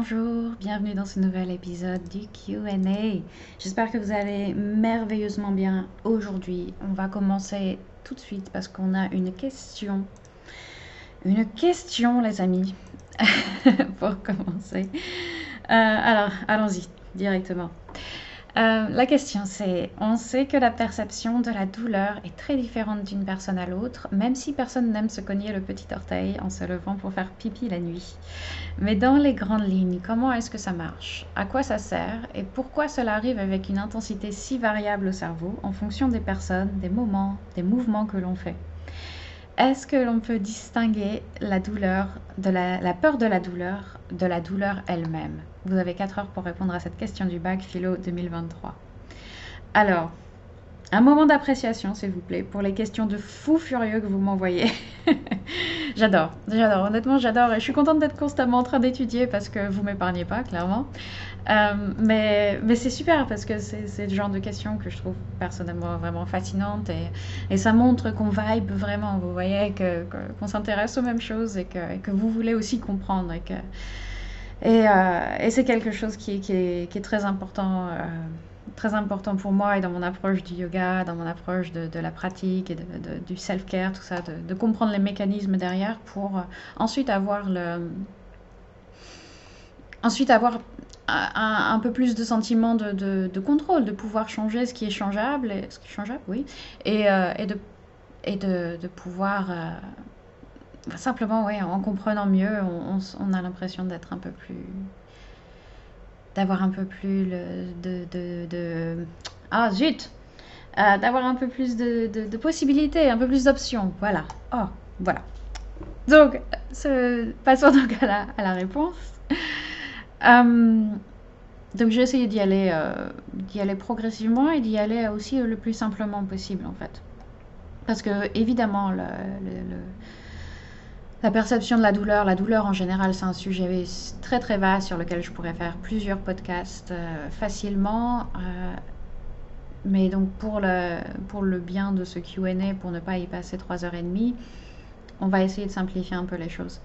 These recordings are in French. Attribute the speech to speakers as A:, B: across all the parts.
A: Bonjour, bienvenue dans ce nouvel épisode du QA. J'espère que vous allez merveilleusement bien aujourd'hui. On va commencer tout de suite parce qu'on a une question. Une question, les amis, pour commencer. Euh, alors, allons-y directement. Euh, la question c'est, on sait que la perception de la douleur est très différente d'une personne à l'autre, même si personne n'aime se cogner le petit orteil en se levant pour faire pipi la nuit. Mais dans les grandes lignes, comment est-ce que ça marche? À quoi ça sert? Et pourquoi cela arrive avec une intensité si variable au cerveau en fonction des personnes, des moments, des mouvements que l'on fait? Est-ce que l'on peut distinguer la douleur, de la, peur de la douleur, de la douleur elle-même? Vous avez 4 heures pour répondre à cette question du bac philo 2023. Alors, un moment d'appréciation, s'il vous plaît, pour les questions de fou furieux que vous m'envoyez. j'adore, j'adore, honnêtement, j'adore. Et je suis contente d'être constamment en train d'étudier parce que vous m'épargnez pas, clairement. Euh, mais mais c'est super parce que c'est le genre de questions que je trouve personnellement vraiment fascinantes et, et ça montre qu'on vibe vraiment, vous voyez, qu'on s'intéresse aux mêmes choses et que, que, vous voulez aussi comprendre et que euh, et, c'est quelque chose qui, est, très important, euh, très important pour moi et dans mon approche du yoga, dans mon approche de, la pratique et du self-care, tout ça, de, comprendre les mécanismes derrière pour euh, ensuite avoir le, ensuite avoir un, peu plus de sentiment de, contrôle, de pouvoir changer ce qui est changeable, et, ce qui est changeable, oui, et, et de, et de, pouvoir simplement, ouais, en comprenant mieux, on, a l'impression d'être un peu plus. D'avoir un peu plus de, de, Ah, zut euh, D'avoir un peu plus de, possibilités, un peu plus d'options. Voilà. Oh, voilà. Donc, passons donc à la, à la réponse. Euh, donc, j'ai essayé d'y aller, euh, aller progressivement et d'y aller aussi le plus simplement possible, en fait. Parce que, évidemment, le la perception de la douleur, la douleur en général, c'est un sujet très très vaste sur lequel je pourrais faire plusieurs podcasts euh, facilement. Euh, mais donc pour le, pour le bien de ce QA, pour ne pas y passer trois heures et demie, on va essayer de simplifier un peu les choses.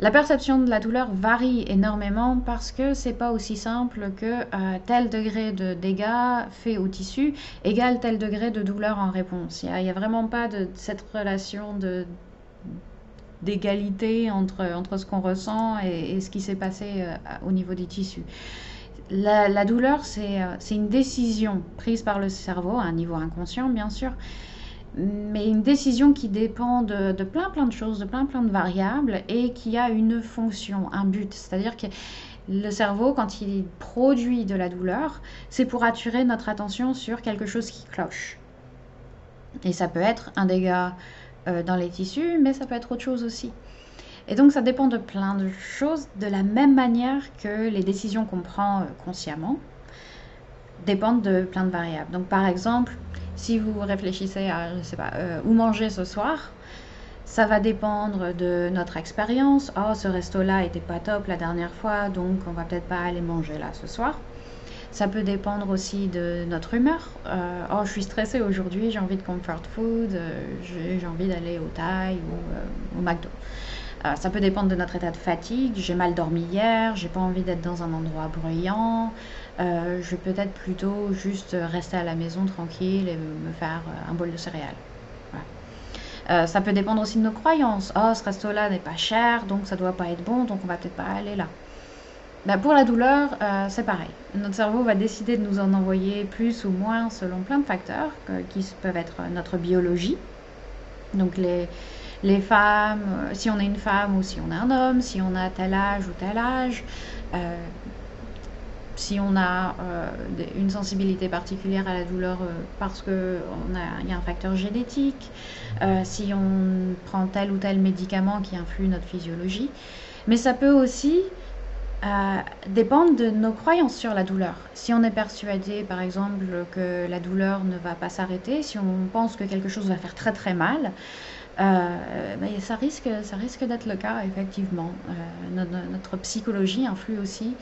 A: La perception de la douleur varie énormément parce que c'est pas aussi simple que euh, tel degré de dégâts fait au tissu égale tel degré de douleur en réponse. Il n'y a, vraiment pas de cette relation de d'égalité entre, entre ce qu'on ressent et, ce qui s'est passé euh, au niveau des tissus. La, douleur, euh, c'est une décision prise par le cerveau, à un niveau inconscient bien sûr, mais une décision qui dépend de, de, plein plein de choses, de plein plein de variables et qui a une fonction, un but. C'est-à-dire que le cerveau, quand il produit de la douleur, c'est pour attirer notre attention sur quelque chose qui cloche. Et ça peut être un dégât euh, dans les tissus, mais ça peut être autre chose aussi. Et donc ça dépend de plein de choses, de la même manière que les décisions qu'on prend euh, consciemment dépendent de plein de variables. Donc par exemple, si vous réfléchissez à, je sais pas, euh, où manger ce soir, ça va dépendre de notre expérience. Oh, ce resto-là était pas top la dernière fois, donc on va peut-être pas aller manger là ce soir. Ça peut dépendre aussi de notre humeur. Euh, oh, je suis stressée aujourd'hui, j'ai envie de comfort food, euh, j'ai envie d'aller au Thai ou euh, au McDo. ça peut dépendre de notre état de fatigue. J'ai mal dormi hier, j'ai pas envie d'être dans un endroit bruyant. je vais peut-être plutôt juste rester à la maison tranquille et me faire un bol de céréales. ça peut dépendre aussi de nos croyances. Oh, ce resto-là n'est pas cher, donc ça doit pas être bon, donc on va peut-être pas aller là. Bah, pour la douleur, euh, c'est pareil. Notre cerveau va décider de nous en envoyer plus ou moins selon plein de facteurs qui peuvent être notre biologie. Donc les, les femmes, euh, si on est une femme ou si on est un homme, si on a tel âge ou tel âge, euh, si on a une sensibilité particulière à la douleur parce qu'il y a un facteur génétique, si on prend tel ou tel médicament qui influe notre physiologie. Mais ça peut aussi euh, dépendent de nos croyances sur la douleur. Si on est persuadé, par exemple, que la douleur ne va pas s'arrêter, si on pense que quelque chose va faire très très mal, euh, ben, ça risque, ça risque d'être le cas, effectivement. Euh, notre, psychologie influe aussi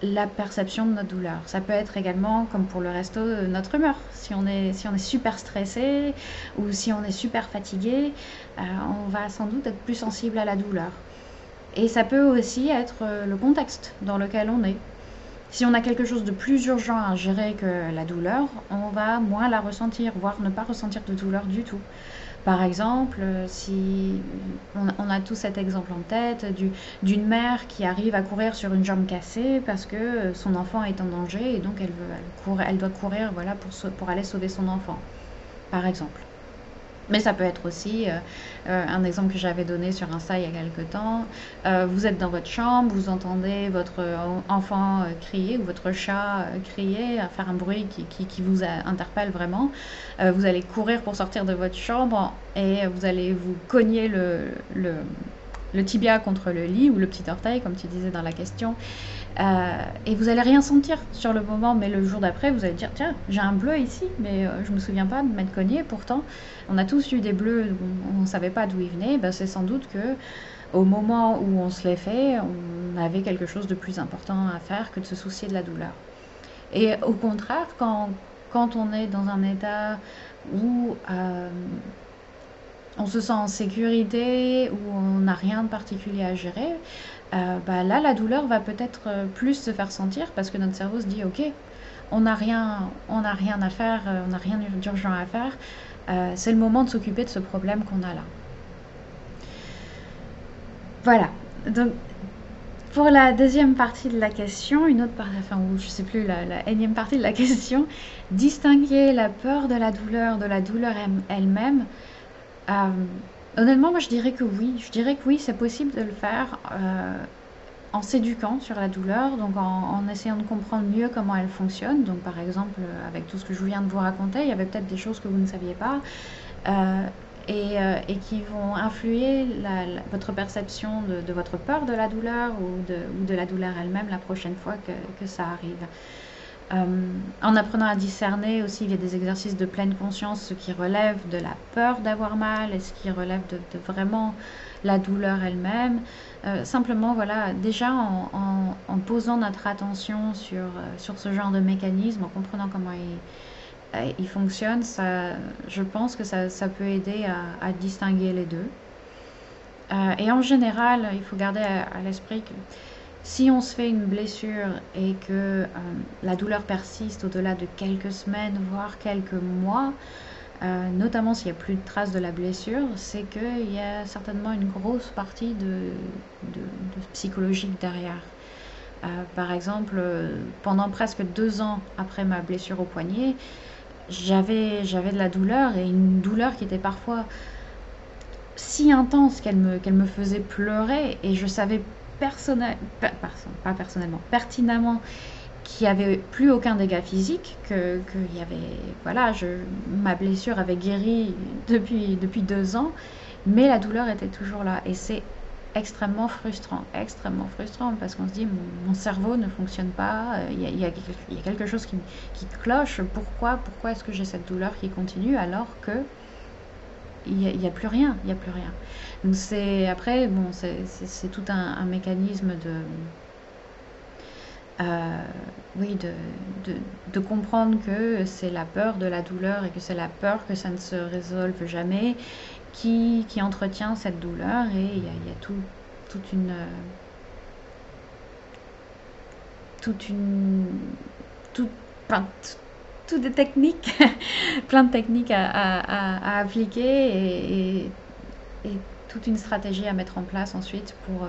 A: la perception de notre douleur. Ça peut être également, comme pour le resto, notre humeur. Si on est, si on est super stressé ou si on est super fatigué, on va sans doute être plus sensible à la douleur. Et ça peut aussi être euh, le contexte dans lequel on est. Si on a quelque chose de plus urgent à gérer que la douleur, on va moins la ressentir, voire ne pas ressentir de douleur du tout. Par exemple, si on, a tous cet exemple en tête d'une mère qui arrive à courir sur une jambe cassée parce que son enfant est en danger et donc elle, veut, elle, doit courir voilà, pour aller sauver son enfant, par exemple. Mais ça peut être aussi euh, euh, un exemple que j'avais donné sur Insta il y a quelques temps. Euh, vous êtes dans votre chambre, vous entendez votre enfant crier ou votre chat crier, faire un bruit qui, vous interpelle vraiment. vous allez courir pour sortir de votre chambre et vous allez vous cogner le tibia contre le lit ou le petit orteil, comme tu disais dans la question. Euh, et vous allez rien sentir sur le moment, mais le jour d'après, vous allez dire tiens, j'ai un bleu ici, mais euh, je me souviens pas de m'être cogné. Pourtant, on a tous eu des bleus, on ne savait pas d'où ils venaient. Ben, c'est sans doute que au moment où on se les fait, on avait quelque chose de plus important à faire que de se soucier de la douleur. Et au contraire, quand, quand on est dans un état où euh, on se sent en sécurité, où on n'a rien de particulier à gérer, euh, bah là, la douleur va peut-être euh, plus se faire sentir parce que notre cerveau se dit, ok, on n'a rien, rien à faire, euh, on n'a rien d'urgent à faire. c'est le moment de s'occuper de ce problème qu'on a là. Voilà. Donc, pour la deuxième partie de la question, une autre partie, enfin, je sais plus, la, la, énième partie de la question, distinguer la peur de la douleur de la douleur elle-même. Honnêtement, moi je dirais que oui. Je dirais que oui, c'est possible de le faire euh, en s'éduquant sur la douleur, donc en, essayant de comprendre mieux comment elle fonctionne. Donc par exemple, euh, avec tout ce que je viens de vous raconter, il y avait peut-être des choses que vous ne saviez pas. Euh, et, qui vont influer votre perception de, votre peur de la douleur ou de, la douleur elle-même la prochaine fois que ça arrive. Euh, en apprenant à discerner aussi, il y a des exercices de pleine conscience, ce qui relève de la peur d'avoir mal et ce qui relève de, vraiment la douleur elle-même. Euh, simplement, voilà, déjà en, posant notre attention sur, euh, sur ce genre de mécanisme, en comprenant comment il, fonctionne, ça, je pense que ça, ça peut aider à, distinguer les deux. et en général, il faut garder à l'esprit que si on se fait une blessure et que euh, la douleur persiste au-delà de quelques semaines, voire quelques mois, euh, notamment s'il n'y a plus de traces de la blessure, c'est qu'il y a certainement une grosse partie de, psychologique derrière. Euh, par exemple, pendant presque deux ans après ma blessure au poignet, j'avais, de la douleur et une douleur qui était parfois si intense qu'elle me, qu'elle me faisait pleurer et je savais personnel, pas personnellement, pertinemment qu'il n'y avait plus aucun dégât physique, que, y avait, voilà, je, ma blessure avait guéri depuis, depuis deux ans, mais la douleur était toujours là. Et c'est extrêmement frustrant, extrêmement frustrant, parce qu'on se dit, mon, cerveau ne fonctionne pas, il y, a, quelque chose qui, qui cloche, pourquoi, pourquoi est-ce que j'ai cette douleur qui continue alors que il n'y a, plus rien, il n'y a plus rien. Donc c'est après bon c'est tout un, mécanisme de euh, oui de, de, comprendre que c'est la peur de la douleur et que c'est la peur que ça ne se résolve jamais qui, qui entretient cette douleur et il y a, il y a tout, toute une toute une toute, des techniques, plein de techniques à, appliquer et, toute une stratégie à mettre en place ensuite pour, euh,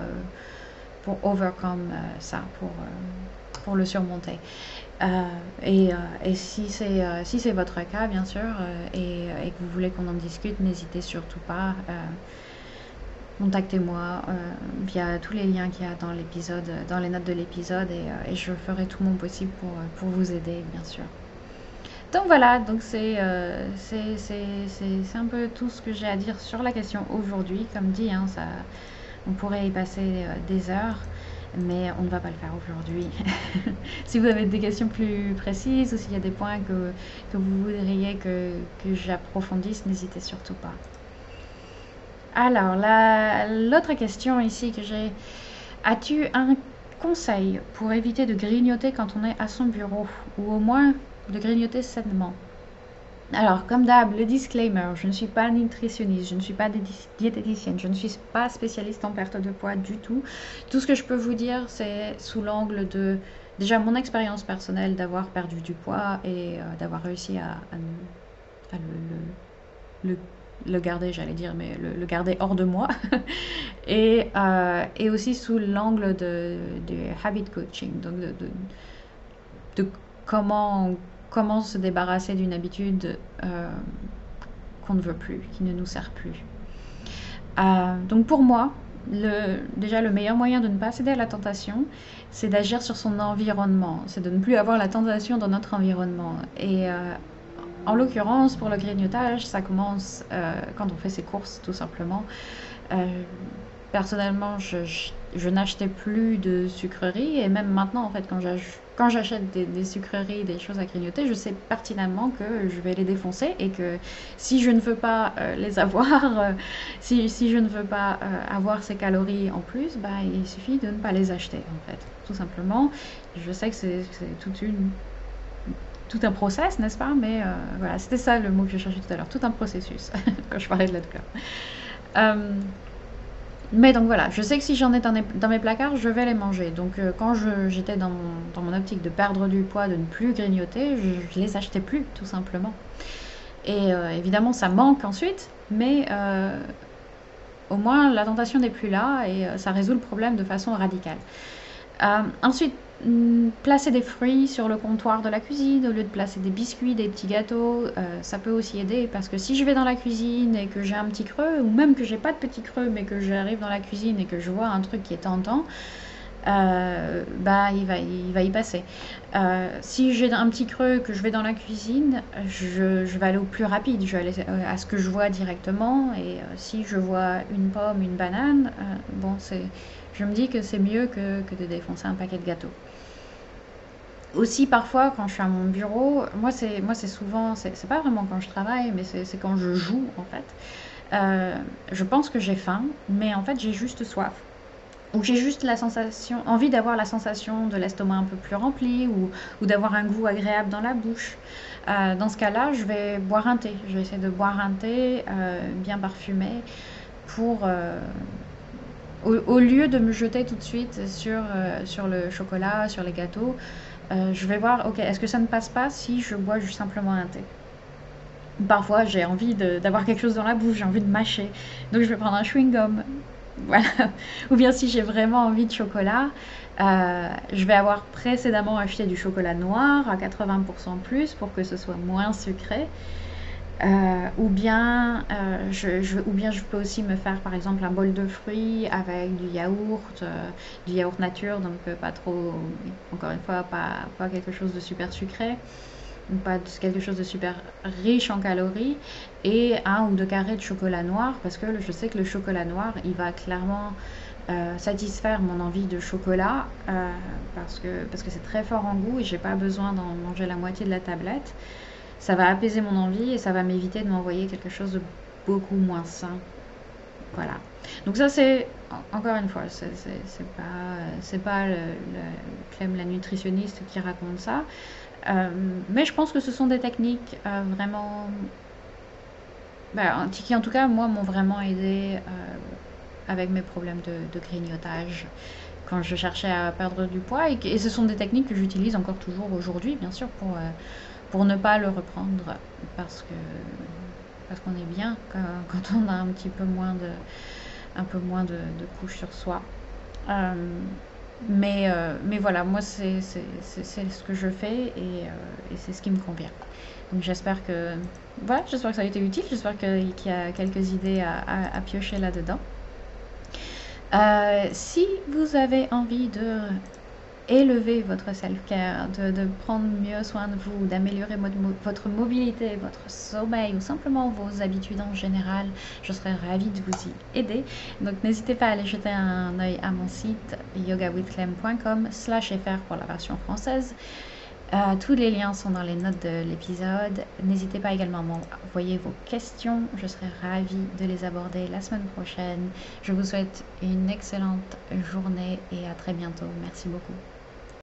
A: pour overcome euh, ça, pour, euh, pour le surmonter. et, si c'est si c'est votre cas, bien sûr, et, que vous voulez qu'on en discute, n'hésitez surtout pas. Contactez-moi via tous les liens qu'il y a dans l'épisode, dans les notes de l'épisode, et, et, je ferai tout mon possible pour, pour vous aider, bien sûr. Donc voilà, donc euh, c'est un peu tout ce que j'ai à dire sur la question aujourd'hui. Comme dit, hein, ça, on pourrait y passer euh, des heures, mais on ne va pas le faire aujourd'hui. si vous avez des questions plus précises ou s'il y a des points que, vous voudriez que, que j'approfondisse, n'hésitez surtout pas. Alors, l'autre question ici que j'ai, as-tu un conseil pour éviter de grignoter quand on est à son bureau? Ou au moins de grignoter sainement. Alors, comme d'hab, le disclaimer, je ne suis pas nutritionniste, je ne suis pas diététicienne, je ne suis pas spécialiste en perte de poids du tout. Tout ce que je peux vous dire, c'est sous l'angle de déjà mon expérience personnelle d'avoir perdu du poids et euh, d'avoir réussi à, le, garder, j'allais dire, mais le, garder hors de moi. et, euh, et, aussi sous l'angle de, habit coaching, donc de comment comment se débarrasser d'une habitude euh, qu'on ne veut plus, qui ne nous sert plus. Euh, donc pour moi, déjà le meilleur moyen de ne pas céder à la tentation, c'est d'agir sur son environnement, c'est de ne plus avoir la tentation dans notre environnement. Et euh, en l'occurrence, pour le grignotage, ça commence quand on fait ses courses, tout simplement. personnellement, je, je n'achetais plus de sucreries et même maintenant, en fait, quand j'achète des, sucreries, des choses à grignoter, je sais pertinemment que je vais les défoncer et que si je ne veux pas euh, les avoir, euh, si, je ne veux pas euh, avoir ces calories en plus, bah, il suffit de ne pas les acheter en fait, tout simplement. Je sais que c'est tout un process, n'est-ce pas? Mais voilà, c'était ça le mot que je cherchais tout à l'heure, tout un processus quand je parlais de la douleur. Mais donc voilà, je sais que si j'en ai dans, mes placards, je vais les manger. Donc euh, quand j'étais dans, mon optique de perdre du poids, de ne plus grignoter, je, ne les achetais plus, tout simplement. Et euh, évidemment, ça manque ensuite, mais euh, au moins la tentation n'est plus là et ça résout le problème de façon radicale. ensuite, placer des fruits sur le comptoir de la cuisine au lieu de placer des biscuits, des petits gâteaux, euh, ça peut aussi aider parce que si je vais dans la cuisine et que j'ai un petit creux, ou même que j'ai pas de petit creux mais que j'arrive dans la cuisine et que je vois un truc qui est tentant, euh, bah il va, il va y passer. Euh, si j'ai un petit creux que je vais dans la cuisine, je vais aller au plus rapide, je vais aller à ce que je vois directement et si je vois une pomme, une banane, bon c'est, je me dis que c'est mieux que, de défoncer un paquet de gâteaux aussi parfois quand je suis à mon bureau, moi c'est moi c'est souvent, c'est pas vraiment quand je travaille, mais c'est quand je joue en fait. Euh, je pense que j'ai faim, mais en fait j'ai juste soif. Ou j'ai juste la sensation, envie d'avoir la sensation de l'estomac un peu plus rempli ou, ou d'avoir un goût agréable dans la bouche. Euh, dans ce cas-là, je vais boire un thé. Je vais essayer de boire un thé euh, bien parfumé pour, au, lieu de me jeter tout de suite sur, sur le chocolat, sur les gâteaux, euh, je vais voir, ok, est-ce que ça ne passe pas si je bois juste simplement un thé? Parfois, j'ai envie d'avoir quelque chose dans la bouche, j'ai envie de mâcher. Donc, je vais prendre un chewing-gum. Voilà. Ou bien si j'ai vraiment envie de chocolat, euh, je vais avoir précédemment acheté du chocolat noir à 80% plus pour que ce soit moins sucré. Euh, ou, bien, euh, je, ou bien je peux aussi me faire par exemple un bol de fruits avec du yaourt, euh, du yaourt nature, donc pas trop, encore une fois, pas, quelque chose de super sucré, pas quelque chose de super riche en calories, et un ou deux carrés de chocolat noir, parce que je sais que le chocolat noir, il va clairement satisfaire mon envie de chocolat, parce que parce que c'est très fort en goût et j'ai pas besoin d'en manger la moitié de la tablette ça va apaiser mon envie et ça va m'éviter de m'envoyer quelque chose de beaucoup moins sain. Voilà. Donc ça c'est, encore une fois, c'est pas, c'est pas le, Clem la nutritionniste qui raconte ça. Euh, mais je pense que ce sont des techniques euh, vraiment, bah, qui en tout cas moi m'ont vraiment aidé euh, avec mes problèmes de, grignotage quand je cherchais à perdre du poids et ce sont des techniques que j'utilise encore toujours aujourd'hui bien sûr pour pour ne pas le reprendre parce que parce qu'on est bien quand, on a un petit peu moins de un peu moins de, couches sur soi. Euh, mais euh, mais voilà moi c'est ce que je fais et, euh, et c'est ce qui me convient. Donc j'espère que voilà j'espère que ça a été utile j'espère qu'il y a quelques idées à, à piocher là dedans si vous avez envie de élever votre self-care, de, prendre mieux soin de vous, d'améliorer votre mobilité, votre sommeil ou simplement vos habitudes en général, je serais ravie de vous y aider. Donc n'hésitez pas à aller jeter un œil à mon site yogawithclem.com slash fr pour la version française. Euh, tous les liens sont dans les notes de l'épisode. N'hésitez pas également à m'envoyer vos questions. Je serai ravie de les aborder la semaine prochaine. Je vous souhaite une excellente journée et à très bientôt. Merci beaucoup.